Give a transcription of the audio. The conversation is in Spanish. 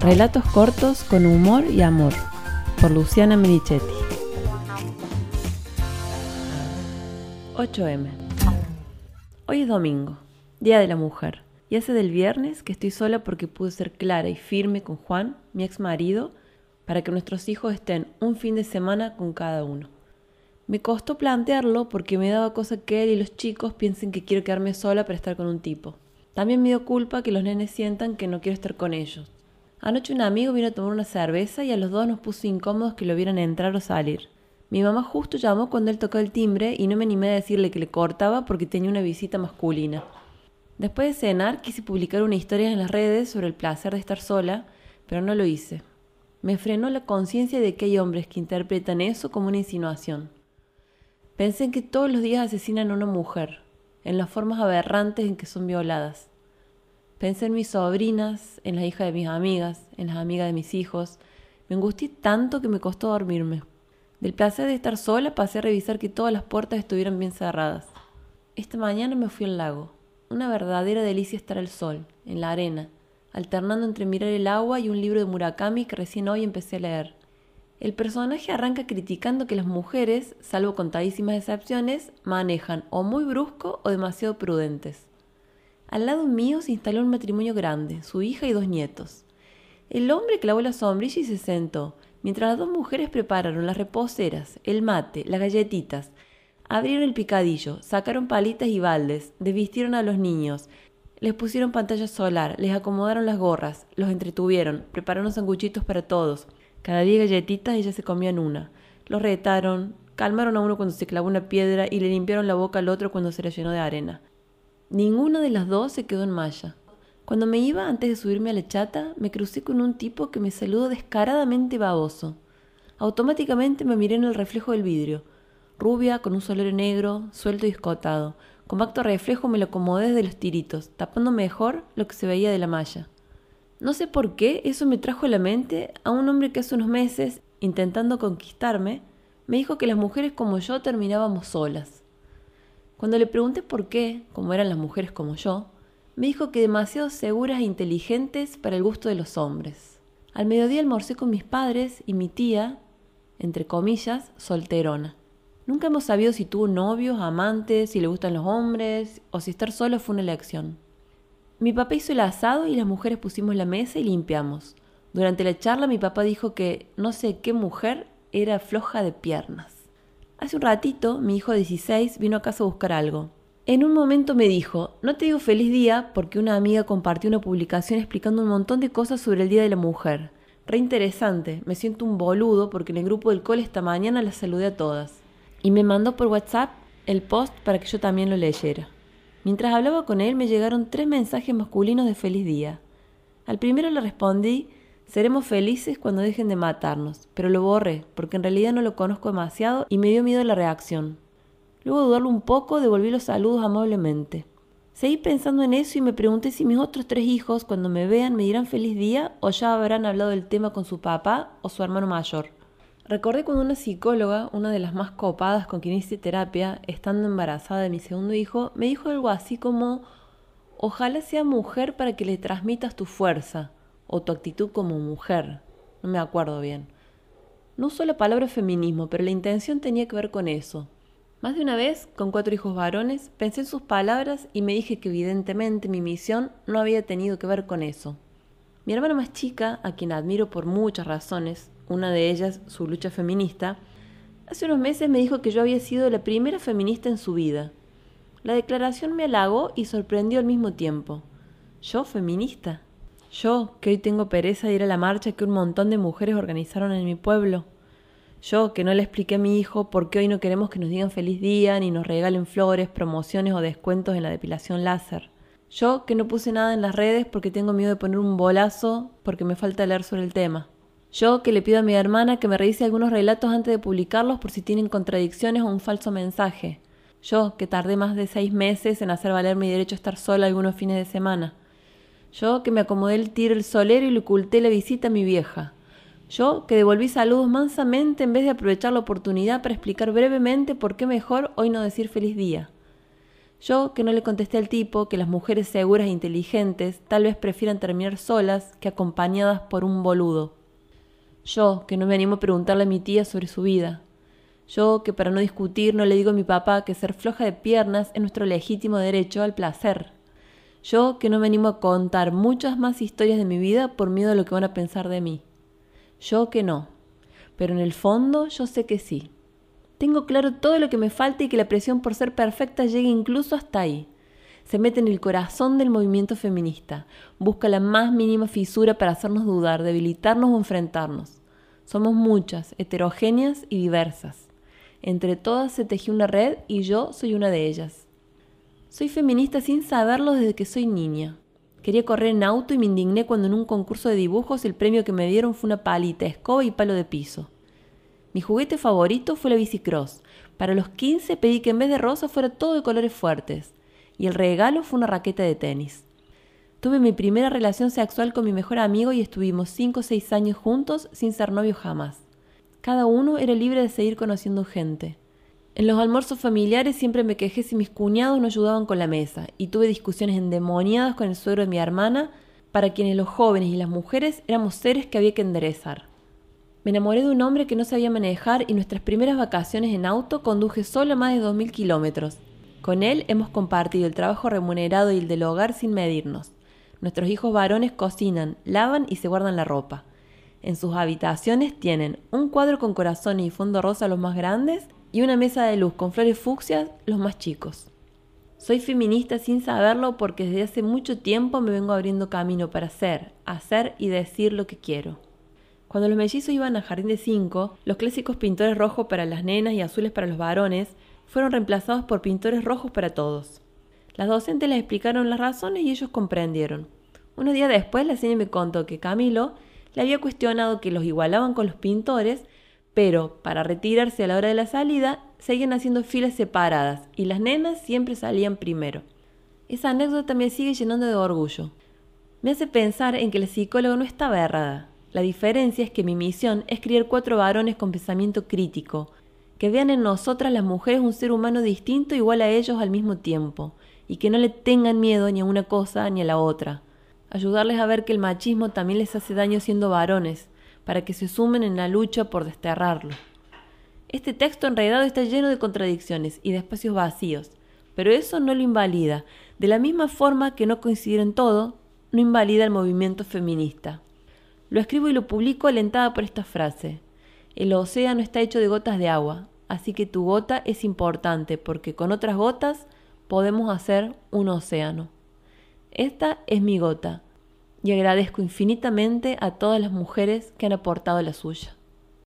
Relatos cortos con humor y amor, por Luciana Merichetti. 8M. Hoy es domingo, Día de la Mujer, y hace del viernes que estoy sola porque pude ser clara y firme con Juan, mi ex marido, para que nuestros hijos estén un fin de semana con cada uno. Me costó plantearlo porque me daba cosa que él y los chicos piensen que quiero quedarme sola para estar con un tipo. También me dio culpa que los nenes sientan que no quiero estar con ellos. Anoche un amigo vino a tomar una cerveza y a los dos nos puso incómodos que lo vieran entrar o salir. Mi mamá justo llamó cuando él tocó el timbre y no me animé a decirle que le cortaba porque tenía una visita masculina. Después de cenar quise publicar una historia en las redes sobre el placer de estar sola, pero no lo hice. Me frenó la conciencia de que hay hombres que interpretan eso como una insinuación. Pensé en que todos los días asesinan a una mujer, en las formas aberrantes en que son violadas. Pensé en mis sobrinas, en las hijas de mis amigas, en las amigas de mis hijos. Me angustié tanto que me costó dormirme. Del placer de estar sola pasé a revisar que todas las puertas estuvieran bien cerradas. Esta mañana me fui al lago. Una verdadera delicia estar al sol, en la arena, alternando entre mirar el agua y un libro de Murakami que recién hoy empecé a leer. El personaje arranca criticando que las mujeres, salvo contadísimas excepciones, manejan o muy brusco o demasiado prudentes. Al lado mío se instaló un matrimonio grande, su hija y dos nietos. El hombre clavó la sombrilla y se sentó, mientras las dos mujeres prepararon las reposeras, el mate, las galletitas, abrieron el picadillo, sacaron palitas y baldes, desvistieron a los niños, les pusieron pantalla solar, les acomodaron las gorras, los entretuvieron, prepararon sanguchitos para todos. Cada día galletitas ellas se comían una. Los retaron, calmaron a uno cuando se clavó una piedra y le limpiaron la boca al otro cuando se la llenó de arena. Ninguna de las dos se quedó en malla. Cuando me iba antes de subirme a la chata, me crucé con un tipo que me saludó descaradamente baboso. Automáticamente me miré en el reflejo del vidrio. Rubia, con un solero negro, suelto y escotado. Con acto reflejo me lo acomodé desde los tiritos, tapando mejor lo que se veía de la malla. No sé por qué eso me trajo a la mente a un hombre que hace unos meses, intentando conquistarme, me dijo que las mujeres como yo terminábamos solas. Cuando le pregunté por qué, como eran las mujeres como yo, me dijo que demasiado seguras e inteligentes para el gusto de los hombres. Al mediodía almorcé con mis padres y mi tía, entre comillas, solterona. Nunca hemos sabido si tuvo novios, amantes, si le gustan los hombres o si estar solo fue una elección. Mi papá hizo el asado y las mujeres pusimos la mesa y limpiamos. Durante la charla mi papá dijo que no sé qué mujer era floja de piernas. Hace un ratito, mi hijo de 16 vino a casa a buscar algo. En un momento me dijo, no te digo feliz día porque una amiga compartió una publicación explicando un montón de cosas sobre el Día de la Mujer. Re interesante, me siento un boludo porque en el grupo del cole esta mañana las saludé a todas. Y me mandó por WhatsApp el post para que yo también lo leyera. Mientras hablaba con él me llegaron tres mensajes masculinos de feliz día. Al primero le respondí Seremos felices cuando dejen de matarnos, pero lo borré, porque en realidad no lo conozco demasiado y me dio miedo la reacción. Luego de dudarlo un poco, devolví los saludos amablemente. Seguí pensando en eso y me pregunté si mis otros tres hijos, cuando me vean, me dirán feliz día o ya habrán hablado del tema con su papá o su hermano mayor. Recordé cuando una psicóloga, una de las más copadas con quien hice terapia, estando embarazada de mi segundo hijo, me dijo algo así como, ojalá sea mujer para que le transmitas tu fuerza o tu actitud como mujer. No me acuerdo bien. No usó la palabra feminismo, pero la intención tenía que ver con eso. Más de una vez, con cuatro hijos varones, pensé en sus palabras y me dije que evidentemente mi misión no había tenido que ver con eso. Mi hermana más chica, a quien admiro por muchas razones, una de ellas su lucha feminista, hace unos meses me dijo que yo había sido la primera feminista en su vida. La declaración me halagó y sorprendió al mismo tiempo. ¿Yo feminista? Yo, que hoy tengo pereza de ir a la marcha que un montón de mujeres organizaron en mi pueblo. Yo, que no le expliqué a mi hijo por qué hoy no queremos que nos digan feliz día, ni nos regalen flores, promociones o descuentos en la depilación láser. Yo, que no puse nada en las redes porque tengo miedo de poner un bolazo porque me falta leer sobre el tema. Yo, que le pido a mi hermana que me revise algunos relatos antes de publicarlos por si tienen contradicciones o un falso mensaje. Yo, que tardé más de seis meses en hacer valer mi derecho a estar sola algunos fines de semana. Yo que me acomodé el tiro el solero y le oculté la visita a mi vieja. Yo que devolví saludos mansamente en vez de aprovechar la oportunidad para explicar brevemente por qué mejor hoy no decir feliz día. Yo que no le contesté al tipo que las mujeres seguras e inteligentes tal vez prefieran terminar solas que acompañadas por un boludo. Yo que no me animo a preguntarle a mi tía sobre su vida. Yo que para no discutir no le digo a mi papá que ser floja de piernas es nuestro legítimo derecho al placer. Yo que no me animo a contar muchas más historias de mi vida por miedo a lo que van a pensar de mí. Yo que no. Pero en el fondo yo sé que sí. Tengo claro todo lo que me falta y que la presión por ser perfecta llegue incluso hasta ahí. Se mete en el corazón del movimiento feminista. Busca la más mínima fisura para hacernos dudar, debilitarnos o enfrentarnos. Somos muchas, heterogéneas y diversas. Entre todas se tejió una red y yo soy una de ellas. Soy feminista sin saberlo desde que soy niña. Quería correr en auto y me indigné cuando en un concurso de dibujos el premio que me dieron fue una palita, escoba y palo de piso. Mi juguete favorito fue la bicicross. Para los 15 pedí que en vez de rosa fuera todo de colores fuertes. Y el regalo fue una raqueta de tenis. Tuve mi primera relación sexual con mi mejor amigo y estuvimos 5 o 6 años juntos sin ser novios jamás. Cada uno era libre de seguir conociendo gente. En los almuerzos familiares siempre me quejé si mis cuñados no ayudaban con la mesa y tuve discusiones endemoniadas con el suegro de mi hermana, para quienes los jóvenes y las mujeres éramos seres que había que enderezar. Me enamoré de un hombre que no sabía manejar y nuestras primeras vacaciones en auto conduje solo más de 2.000 kilómetros. Con él hemos compartido el trabajo remunerado y el del hogar sin medirnos. Nuestros hijos varones cocinan, lavan y se guardan la ropa. En sus habitaciones tienen un cuadro con corazones y fondo rosa los más grandes y una mesa de luz con flores fucsias los más chicos. Soy feminista sin saberlo porque desde hace mucho tiempo me vengo abriendo camino para ser, hacer y decir lo que quiero. Cuando los mellizos iban a Jardín de Cinco, los clásicos pintores rojos para las nenas y azules para los varones fueron reemplazados por pintores rojos para todos. Las docentes les explicaron las razones y ellos comprendieron. Unos días después la señora me contó que Camilo le había cuestionado que los igualaban con los pintores pero para retirarse a la hora de la salida seguían haciendo filas separadas y las nenas siempre salían primero. Esa anécdota me sigue llenando de orgullo. Me hace pensar en que la psicóloga no estaba errada. La diferencia es que mi misión es criar cuatro varones con pensamiento crítico, que vean en nosotras las mujeres un ser humano distinto igual a ellos al mismo tiempo, y que no le tengan miedo ni a una cosa ni a la otra. Ayudarles a ver que el machismo también les hace daño siendo varones, para que se sumen en la lucha por desterrarlo. Este texto enredado está lleno de contradicciones y de espacios vacíos, pero eso no lo invalida, de la misma forma que no coincidir en todo, no invalida el movimiento feminista. Lo escribo y lo publico alentada por esta frase. El océano está hecho de gotas de agua, así que tu gota es importante porque con otras gotas podemos hacer un océano. Esta es mi gota y agradezco infinitamente a todas las mujeres que han aportado la suya.